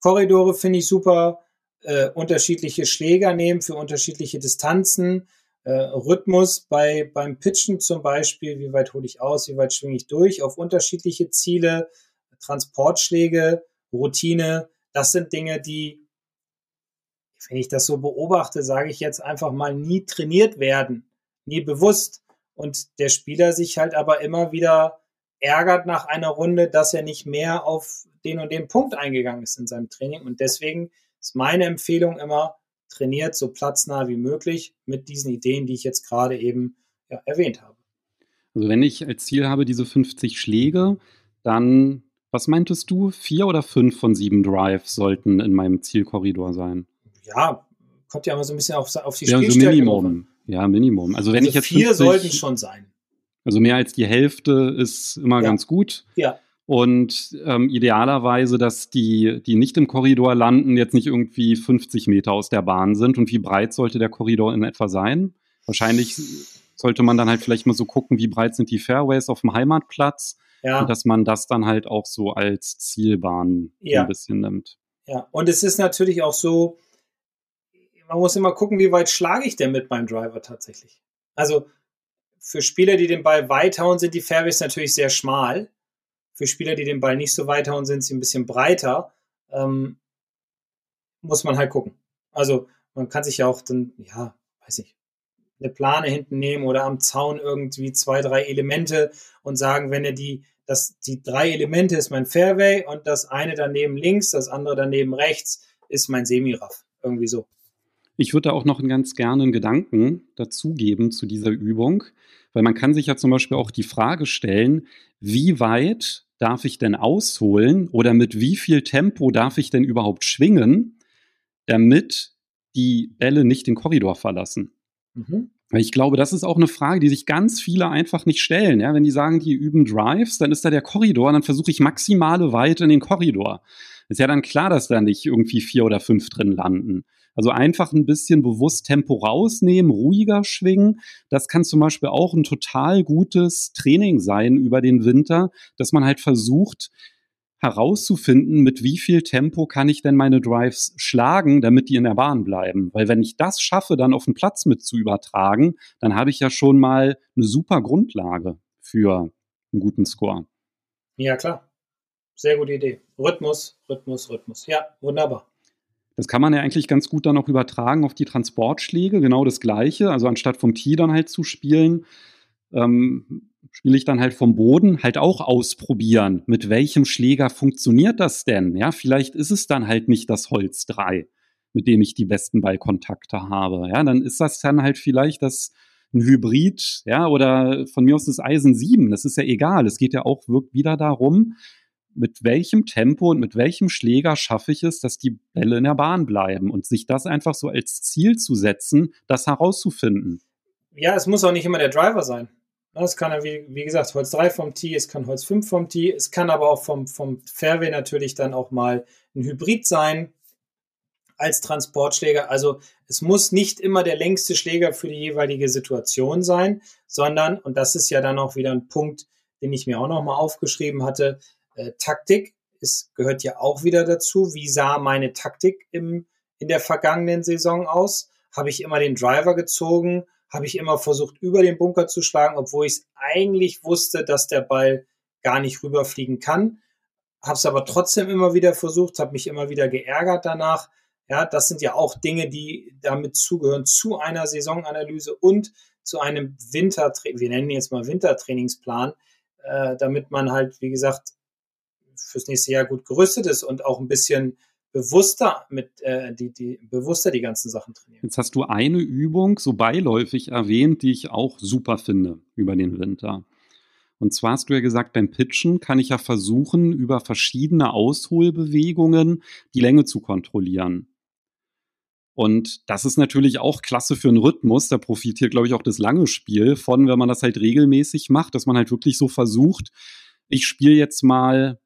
Korridore finde ich super, äh, unterschiedliche Schläger nehmen für unterschiedliche Distanzen, äh, Rhythmus bei, beim Pitchen zum Beispiel, wie weit hole ich aus, wie weit schwinge ich durch, auf unterschiedliche Ziele, Transportschläge, Routine, das sind Dinge, die wenn ich das so beobachte, sage ich jetzt einfach mal, nie trainiert werden, nie bewusst. Und der Spieler sich halt aber immer wieder ärgert nach einer Runde, dass er nicht mehr auf den und den Punkt eingegangen ist in seinem Training. Und deswegen ist meine Empfehlung immer, trainiert so platznah wie möglich mit diesen Ideen, die ich jetzt gerade eben ja, erwähnt habe. Also wenn ich als Ziel habe diese 50 Schläge, dann, was meintest du, vier oder fünf von sieben Drives sollten in meinem Zielkorridor sein? ja, kommt ja immer so ein bisschen auf, auf die ja, Spielstärke. So Minimum. Ja, Minimum. Also wenn also ich jetzt vier 50, sollten schon sein. Also mehr als die Hälfte ist immer ja. ganz gut. Ja. Und ähm, idealerweise, dass die, die nicht im Korridor landen, jetzt nicht irgendwie 50 Meter aus der Bahn sind. Und wie breit sollte der Korridor in etwa sein? Wahrscheinlich sollte man dann halt vielleicht mal so gucken, wie breit sind die Fairways auf dem Heimatplatz. Ja. Und dass man das dann halt auch so als Zielbahn ja. ein bisschen nimmt. Ja, und es ist natürlich auch so, man muss immer gucken, wie weit schlage ich denn mit meinem Driver tatsächlich. Also für Spieler, die den Ball weit hauen, sind die Fairways natürlich sehr schmal. Für Spieler, die den Ball nicht so weit hauen, sind sie ein bisschen breiter. Ähm, muss man halt gucken. Also man kann sich ja auch dann, ja, weiß ich, eine Plane hinten nehmen oder am Zaun irgendwie zwei, drei Elemente und sagen, wenn er die, das, die drei Elemente ist mein Fairway und das eine daneben links, das andere daneben rechts ist mein Semiraff. Irgendwie so. Ich würde da auch noch einen ganz gerne einen Gedanken dazugeben zu dieser Übung, weil man kann sich ja zum Beispiel auch die Frage stellen, wie weit darf ich denn ausholen oder mit wie viel Tempo darf ich denn überhaupt schwingen, damit die Bälle nicht den Korridor verlassen? Mhm. Ich glaube, das ist auch eine Frage, die sich ganz viele einfach nicht stellen. Ja, wenn die sagen, die üben Drives, dann ist da der Korridor, dann versuche ich maximale Weite in den Korridor. Ist ja dann klar, dass da nicht irgendwie vier oder fünf drin landen. Also einfach ein bisschen bewusst Tempo rausnehmen, ruhiger schwingen. Das kann zum Beispiel auch ein total gutes Training sein über den Winter, dass man halt versucht, herauszufinden, mit wie viel Tempo kann ich denn meine Drives schlagen, damit die in der Bahn bleiben. Weil wenn ich das schaffe, dann auf den Platz mit zu übertragen, dann habe ich ja schon mal eine super Grundlage für einen guten Score. Ja, klar. Sehr gute Idee. Rhythmus, Rhythmus, Rhythmus. Ja, wunderbar. Das kann man ja eigentlich ganz gut dann auch übertragen auf die Transportschläge, genau das Gleiche. Also anstatt vom Tee dann halt zu spielen, ähm, spiele ich dann halt vom Boden halt auch ausprobieren. Mit welchem Schläger funktioniert das denn? Ja, vielleicht ist es dann halt nicht das Holz 3, mit dem ich die besten Ballkontakte habe. Ja, dann ist das dann halt vielleicht das ein Hybrid, ja, oder von mir aus das Eisen 7. Das ist ja egal. Es geht ja auch wieder darum, mit welchem Tempo und mit welchem Schläger schaffe ich es, dass die Bälle in der Bahn bleiben und sich das einfach so als Ziel zu setzen, das herauszufinden. Ja, es muss auch nicht immer der Driver sein. Es kann wie, wie gesagt, Holz 3 vom Tee, es kann Holz 5 vom Tee, es kann aber auch vom, vom Fairway natürlich dann auch mal ein Hybrid sein als Transportschläger. Also es muss nicht immer der längste Schläger für die jeweilige Situation sein, sondern, und das ist ja dann auch wieder ein Punkt, den ich mir auch nochmal aufgeschrieben hatte, äh, Taktik ist, gehört ja auch wieder dazu. Wie sah meine Taktik im, in der vergangenen Saison aus? Habe ich immer den Driver gezogen? Habe ich immer versucht, über den Bunker zu schlagen, obwohl ich eigentlich wusste, dass der Ball gar nicht rüberfliegen kann? Habe es aber trotzdem immer wieder versucht, habe mich immer wieder geärgert danach. Ja, das sind ja auch Dinge, die damit zugehören zu einer Saisonanalyse und zu einem Winter, wir nennen jetzt mal Wintertrainingsplan, äh, damit man halt, wie gesagt, fürs nächste Jahr gut gerüstet ist und auch ein bisschen bewusster mit äh, die, die bewusster die ganzen Sachen trainieren. Jetzt hast du eine Übung so beiläufig erwähnt, die ich auch super finde über den Winter. Und zwar hast du ja gesagt, beim Pitchen kann ich ja versuchen, über verschiedene Ausholbewegungen die Länge zu kontrollieren. Und das ist natürlich auch klasse für einen Rhythmus. Da profitiert, glaube ich, auch das lange Spiel von, wenn man das halt regelmäßig macht, dass man halt wirklich so versucht, ich spiele jetzt mal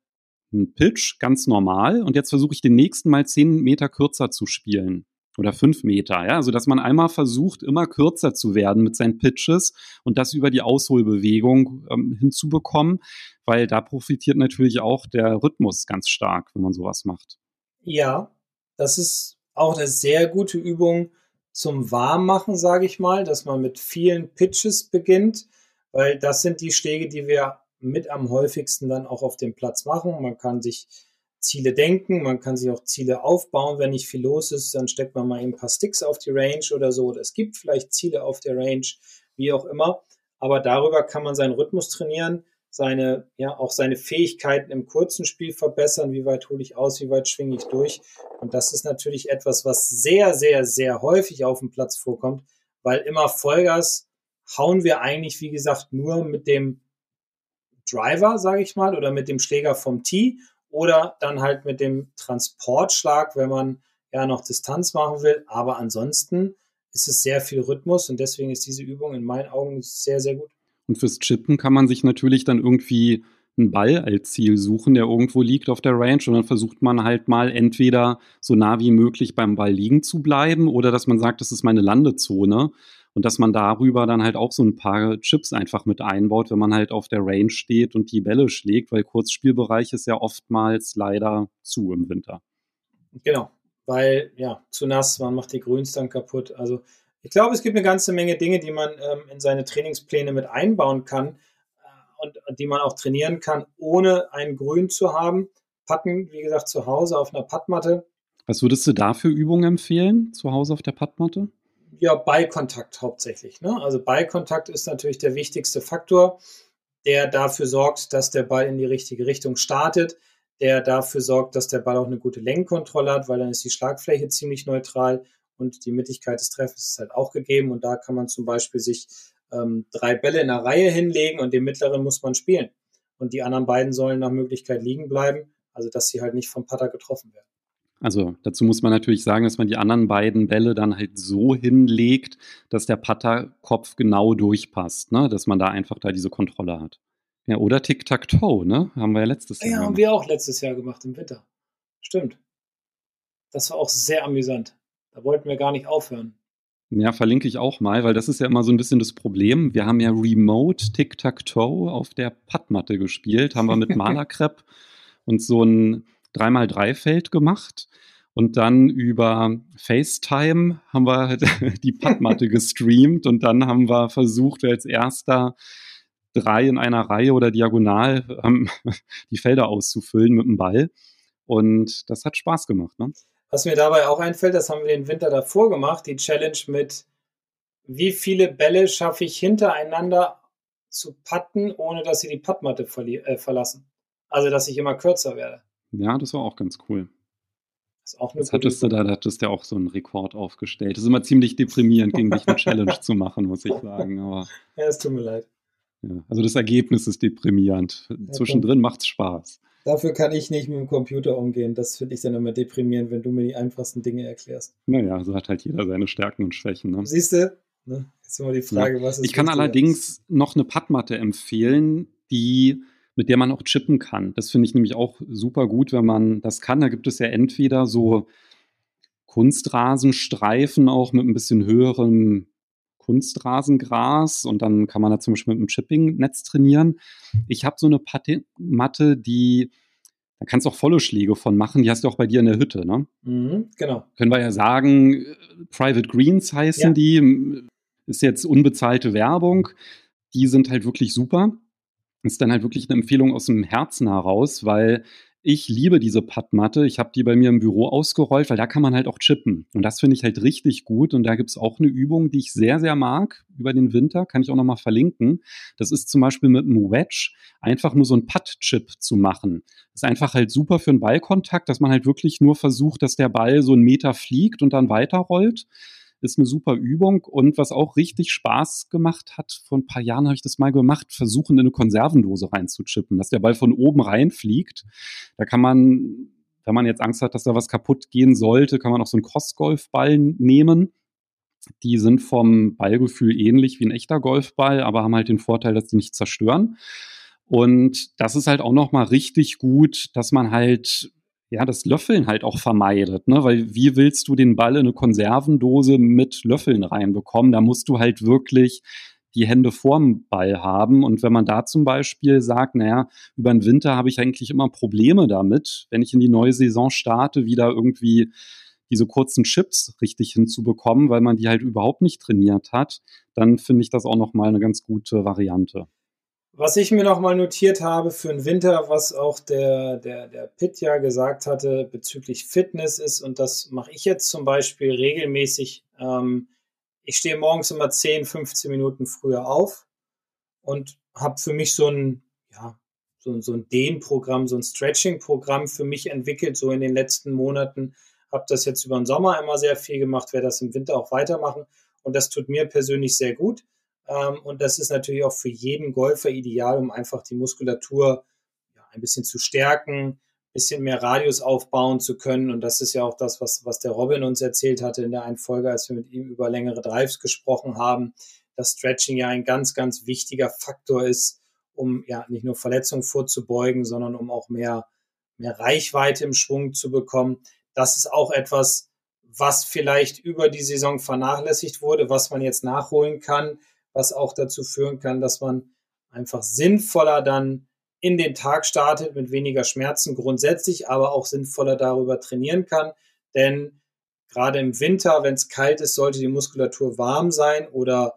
einen Pitch ganz normal. Und jetzt versuche ich den nächsten mal zehn Meter kürzer zu spielen. Oder fünf Meter, ja, also dass man einmal versucht, immer kürzer zu werden mit seinen Pitches und das über die Ausholbewegung ähm, hinzubekommen, weil da profitiert natürlich auch der Rhythmus ganz stark, wenn man sowas macht. Ja, das ist auch eine sehr gute Übung zum Warmmachen, sage ich mal, dass man mit vielen Pitches beginnt, weil das sind die Schläge, die wir mit am häufigsten dann auch auf dem Platz machen. Man kann sich Ziele denken, man kann sich auch Ziele aufbauen. Wenn nicht viel los ist, dann steckt man mal ein paar Sticks auf die Range oder so. Oder es gibt vielleicht Ziele auf der Range, wie auch immer. Aber darüber kann man seinen Rhythmus trainieren seine, ja, auch seine Fähigkeiten im kurzen Spiel verbessern. Wie weit hole ich aus? Wie weit schwinge ich durch? Und das ist natürlich etwas, was sehr, sehr, sehr häufig auf dem Platz vorkommt, weil immer Vollgas hauen wir eigentlich, wie gesagt, nur mit dem Driver, sage ich mal, oder mit dem Schläger vom Tee oder dann halt mit dem Transportschlag, wenn man ja noch Distanz machen will. Aber ansonsten ist es sehr viel Rhythmus und deswegen ist diese Übung in meinen Augen sehr, sehr gut. Und fürs Chippen kann man sich natürlich dann irgendwie einen Ball als Ziel suchen, der irgendwo liegt auf der Range und dann versucht man halt mal entweder so nah wie möglich beim Ball liegen zu bleiben oder dass man sagt, das ist meine Landezone und dass man darüber dann halt auch so ein paar Chips einfach mit einbaut, wenn man halt auf der Range steht und die Bälle schlägt, weil Kurzspielbereich ist ja oftmals leider zu im Winter. Genau, weil ja, zu nass, man macht die Grüns dann kaputt. Also ich glaube, es gibt eine ganze Menge Dinge, die man ähm, in seine Trainingspläne mit einbauen kann äh, und, und, die man auch trainieren kann, ohne ein Grün zu haben. Patten, wie gesagt, zu Hause auf einer Pattmatte. Was würdest du da für Übungen empfehlen, zu Hause auf der Pattmatte? Ja, Ballkontakt hauptsächlich. Ne? Also Ballkontakt ist natürlich der wichtigste Faktor, der dafür sorgt, dass der Ball in die richtige Richtung startet, der dafür sorgt, dass der Ball auch eine gute Lenkkontrolle hat, weil dann ist die Schlagfläche ziemlich neutral und die Mittigkeit des Treffens ist halt auch gegeben. Und da kann man zum Beispiel sich ähm, drei Bälle in einer Reihe hinlegen und den mittleren muss man spielen. Und die anderen beiden sollen nach Möglichkeit liegen bleiben, also dass sie halt nicht vom Putter getroffen werden. Also dazu muss man natürlich sagen, dass man die anderen beiden Bälle dann halt so hinlegt, dass der Putterkopf genau durchpasst, ne? dass man da einfach da diese Kontrolle hat. Ja, oder Tic-Tac-Toe, ne? Haben wir ja letztes Jahr. Ja, haben wir auch letztes Jahr gemacht im Winter. Stimmt. Das war auch sehr amüsant. Da wollten wir gar nicht aufhören. Ja, verlinke ich auch mal, weil das ist ja immer so ein bisschen das Problem. Wir haben ja Remote Tic-Tac-Toe auf der Padmatte gespielt, haben wir mit [laughs] Malerkrepp und so ein 3x3-Feld gemacht. Und dann über FaceTime haben wir [laughs] die Padmatte [laughs] gestreamt und dann haben wir versucht, als erster drei in einer Reihe oder diagonal ähm, [laughs] die Felder auszufüllen mit dem Ball. Und das hat Spaß gemacht. Ne? Was mir dabei auch einfällt, das haben wir den Winter davor gemacht, die Challenge mit, wie viele Bälle schaffe ich hintereinander zu patten, ohne dass sie die Pattmatte äh, verlassen. Also, dass ich immer kürzer werde. Ja, das war auch ganz cool. Das, ist auch das hattest du da, da hattest du ja auch so einen Rekord aufgestellt. Das ist immer ziemlich deprimierend, gegen dich eine Challenge zu machen, muss ich sagen. Aber, [laughs] ja, es tut mir leid. Ja, also das Ergebnis ist deprimierend. Ja, Zwischendrin macht es Spaß. Dafür kann ich nicht mit dem Computer umgehen. Das finde ich dann immer deprimierend, wenn du mir die einfachsten Dinge erklärst. Naja, so hat halt jeder seine Stärken und Schwächen. Ne? Siehst du? Ne? ist immer die Frage, ja. was ist Ich kann allerdings noch eine Padmatte empfehlen, die mit der man auch chippen kann. Das finde ich nämlich auch super gut, wenn man das kann. Da gibt es ja entweder so Kunstrasenstreifen auch mit ein bisschen höherem Kunstrasengras und dann kann man da zum Beispiel mit einem Chipping-Netz trainieren. Ich habe so eine Matte, die da kannst du auch volle Schläge von machen. Die hast du auch bei dir in der Hütte, ne? Mhm, genau. Können wir ja sagen, Private Greens heißen ja. die. Ist jetzt unbezahlte Werbung. Die sind halt wirklich super. Ist dann halt wirklich eine Empfehlung aus dem Herzen heraus, weil ich liebe diese Padmatte. Ich habe die bei mir im Büro ausgerollt, weil da kann man halt auch chippen. Und das finde ich halt richtig gut. Und da gibt es auch eine Übung, die ich sehr, sehr mag über den Winter. Kann ich auch nochmal verlinken. Das ist zum Beispiel mit einem Wedge einfach nur so ein Putt-Chip zu machen. Das ist einfach halt super für einen Ballkontakt, dass man halt wirklich nur versucht, dass der Ball so einen Meter fliegt und dann weiterrollt ist eine super Übung. Und was auch richtig Spaß gemacht hat, vor ein paar Jahren habe ich das mal gemacht, versuchen in eine Konservendose reinzuchippen, dass der Ball von oben reinfliegt. Da kann man, wenn man jetzt Angst hat, dass da was kaputt gehen sollte, kann man auch so einen Cross-Golfball nehmen. Die sind vom Ballgefühl ähnlich wie ein echter Golfball, aber haben halt den Vorteil, dass die nicht zerstören. Und das ist halt auch nochmal richtig gut, dass man halt ja, das Löffeln halt auch vermeidet, ne? Weil wie willst du den Ball in eine Konservendose mit Löffeln reinbekommen? Da musst du halt wirklich die Hände vorm Ball haben. Und wenn man da zum Beispiel sagt, naja, über den Winter habe ich eigentlich immer Probleme damit, wenn ich in die neue Saison starte, wieder irgendwie diese kurzen Chips richtig hinzubekommen, weil man die halt überhaupt nicht trainiert hat, dann finde ich das auch nochmal eine ganz gute Variante. Was ich mir nochmal notiert habe für den Winter, was auch der, der, der Pitt ja gesagt hatte bezüglich Fitness ist, und das mache ich jetzt zum Beispiel regelmäßig. Ähm, ich stehe morgens immer 10, 15 Minuten früher auf und habe für mich so ein, ja, so, so ein Dehnprogramm, so ein Stretching-Programm für mich entwickelt, so in den letzten Monaten. Habe das jetzt über den Sommer immer sehr viel gemacht, werde das im Winter auch weitermachen. Und das tut mir persönlich sehr gut. Ähm, und das ist natürlich auch für jeden Golfer ideal, um einfach die Muskulatur ja, ein bisschen zu stärken, ein bisschen mehr Radius aufbauen zu können. Und das ist ja auch das, was, was der Robin uns erzählt hatte in der einen Folge, als wir mit ihm über längere Drives gesprochen haben, dass Stretching ja ein ganz, ganz wichtiger Faktor ist, um ja nicht nur Verletzungen vorzubeugen, sondern um auch mehr, mehr Reichweite im Schwung zu bekommen. Das ist auch etwas, was vielleicht über die Saison vernachlässigt wurde, was man jetzt nachholen kann was auch dazu führen kann, dass man einfach sinnvoller dann in den Tag startet mit weniger Schmerzen grundsätzlich, aber auch sinnvoller darüber trainieren kann. Denn gerade im Winter, wenn es kalt ist, sollte die Muskulatur warm sein oder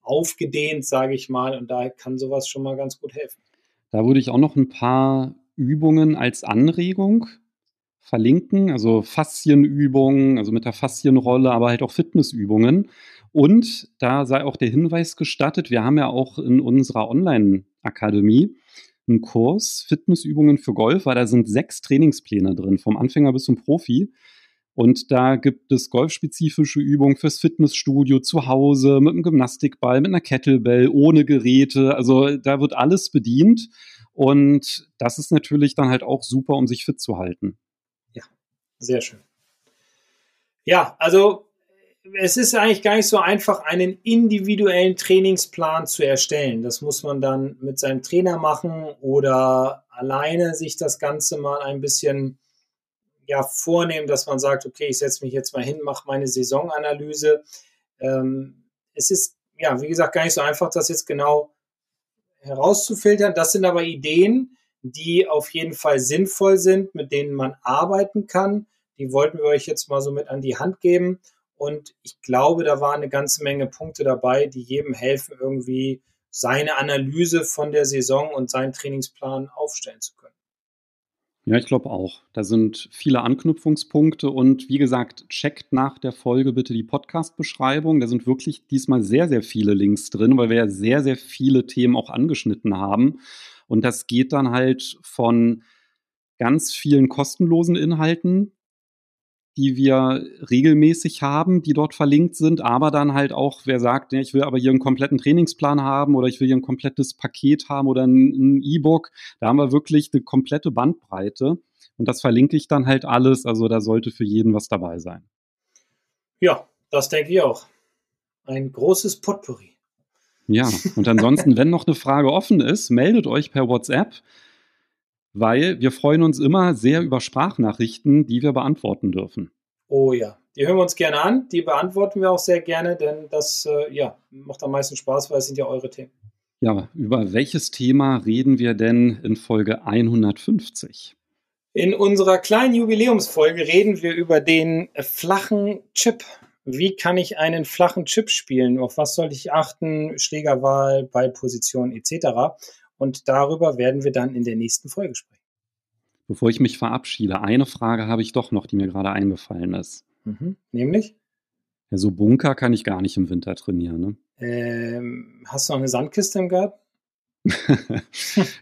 aufgedehnt, sage ich mal. Und da kann sowas schon mal ganz gut helfen. Da würde ich auch noch ein paar Übungen als Anregung verlinken, also Faszienübungen, also mit der Faszienrolle, aber halt auch Fitnessübungen. Und da sei auch der Hinweis gestattet, wir haben ja auch in unserer Online-Akademie einen Kurs Fitnessübungen für Golfer. Da sind sechs Trainingspläne drin, vom Anfänger bis zum Profi. Und da gibt es golfspezifische Übungen fürs Fitnessstudio zu Hause, mit einem Gymnastikball, mit einer Kettlebell, ohne Geräte. Also da wird alles bedient. Und das ist natürlich dann halt auch super, um sich fit zu halten. Ja, sehr schön. Ja, also es ist eigentlich gar nicht so einfach, einen individuellen Trainingsplan zu erstellen. Das muss man dann mit seinem Trainer machen oder alleine sich das Ganze mal ein bisschen ja, vornehmen, dass man sagt, okay, ich setze mich jetzt mal hin, mache meine Saisonanalyse. Ähm, es ist, ja, wie gesagt, gar nicht so einfach, das jetzt genau herauszufiltern. Das sind aber Ideen, die auf jeden Fall sinnvoll sind, mit denen man arbeiten kann. Die wollten wir euch jetzt mal so mit an die Hand geben. Und ich glaube, da waren eine ganze Menge Punkte dabei, die jedem helfen, irgendwie seine Analyse von der Saison und seinen Trainingsplan aufstellen zu können. Ja, ich glaube auch. Da sind viele Anknüpfungspunkte und wie gesagt, checkt nach der Folge bitte die Podcast-Beschreibung. Da sind wirklich diesmal sehr, sehr viele Links drin, weil wir ja sehr, sehr viele Themen auch angeschnitten haben. Und das geht dann halt von ganz vielen kostenlosen Inhalten die wir regelmäßig haben, die dort verlinkt sind, aber dann halt auch, wer sagt, ja, ich will aber hier einen kompletten Trainingsplan haben oder ich will hier ein komplettes Paket haben oder ein E-Book, da haben wir wirklich eine komplette Bandbreite und das verlinke ich dann halt alles, also da sollte für jeden was dabei sein. Ja, das denke ich auch. Ein großes Potpourri. Ja, und ansonsten, wenn noch eine Frage offen ist, meldet euch per WhatsApp, weil wir freuen uns immer sehr über Sprachnachrichten, die wir beantworten dürfen. Oh ja, die hören wir uns gerne an, die beantworten wir auch sehr gerne, denn das äh, ja, macht am meisten Spaß, weil es sind ja eure Themen. Ja, über welches Thema reden wir denn in Folge 150? In unserer kleinen Jubiläumsfolge reden wir über den flachen Chip. Wie kann ich einen flachen Chip spielen? Auf was sollte ich achten? Schlägerwahl, Ballposition etc. Und darüber werden wir dann in der nächsten Folge sprechen. Bevor ich mich verabschiede, eine Frage habe ich doch noch, die mir gerade eingefallen ist. Mhm. Nämlich? Ja, so Bunker kann ich gar nicht im Winter trainieren. Ne? Ähm, hast du noch eine Sandkiste im Garten? [laughs]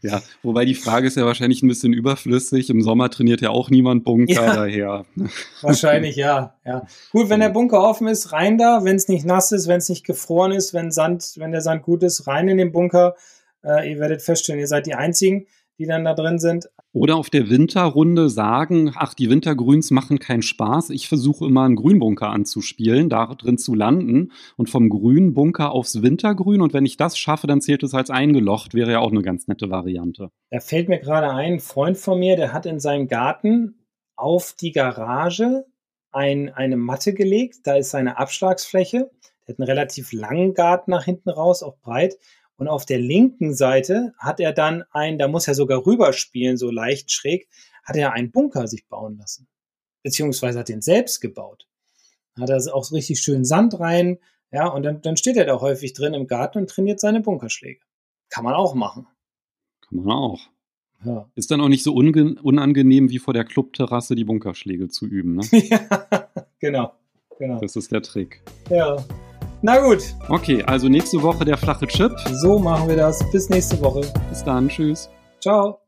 ja, wobei die Frage ist ja wahrscheinlich ein bisschen überflüssig. Im Sommer trainiert ja auch niemand Bunker, ja, daher. [laughs] Wahrscheinlich ja, ja. Gut, wenn der Bunker offen ist, rein da. Wenn es nicht nass ist, wenn es nicht gefroren ist, wenn Sand, wenn der Sand gut ist, rein in den Bunker. Äh, ihr werdet feststellen, ihr seid die einzigen die dann da drin sind. Oder auf der Winterrunde sagen, ach, die Wintergrüns machen keinen Spaß. Ich versuche immer einen Grünbunker anzuspielen, da drin zu landen und vom Grünbunker aufs Wintergrün. Und wenn ich das schaffe, dann zählt es als eingelocht. Wäre ja auch eine ganz nette Variante. Da fällt mir gerade ein, ein Freund von mir, der hat in seinem Garten auf die Garage ein, eine Matte gelegt. Da ist seine Abschlagsfläche. Der hat einen relativ langen Garten nach hinten raus, auch breit. Und auf der linken Seite hat er dann ein, da muss er sogar rüberspielen, so leicht schräg, hat er einen Bunker sich bauen lassen. Beziehungsweise hat den selbst gebaut. Hat er auch richtig schön Sand rein, ja, und dann, dann steht er da häufig drin im Garten und trainiert seine Bunkerschläge. Kann man auch machen. Kann man auch. Ja. Ist dann auch nicht so unangenehm wie vor der Clubterrasse die Bunkerschläge zu üben, ne? [laughs] ja, genau, genau. Das ist der Trick. Ja. Na gut. Okay, also nächste Woche der flache Chip. So machen wir das. Bis nächste Woche. Bis dann. Tschüss. Ciao.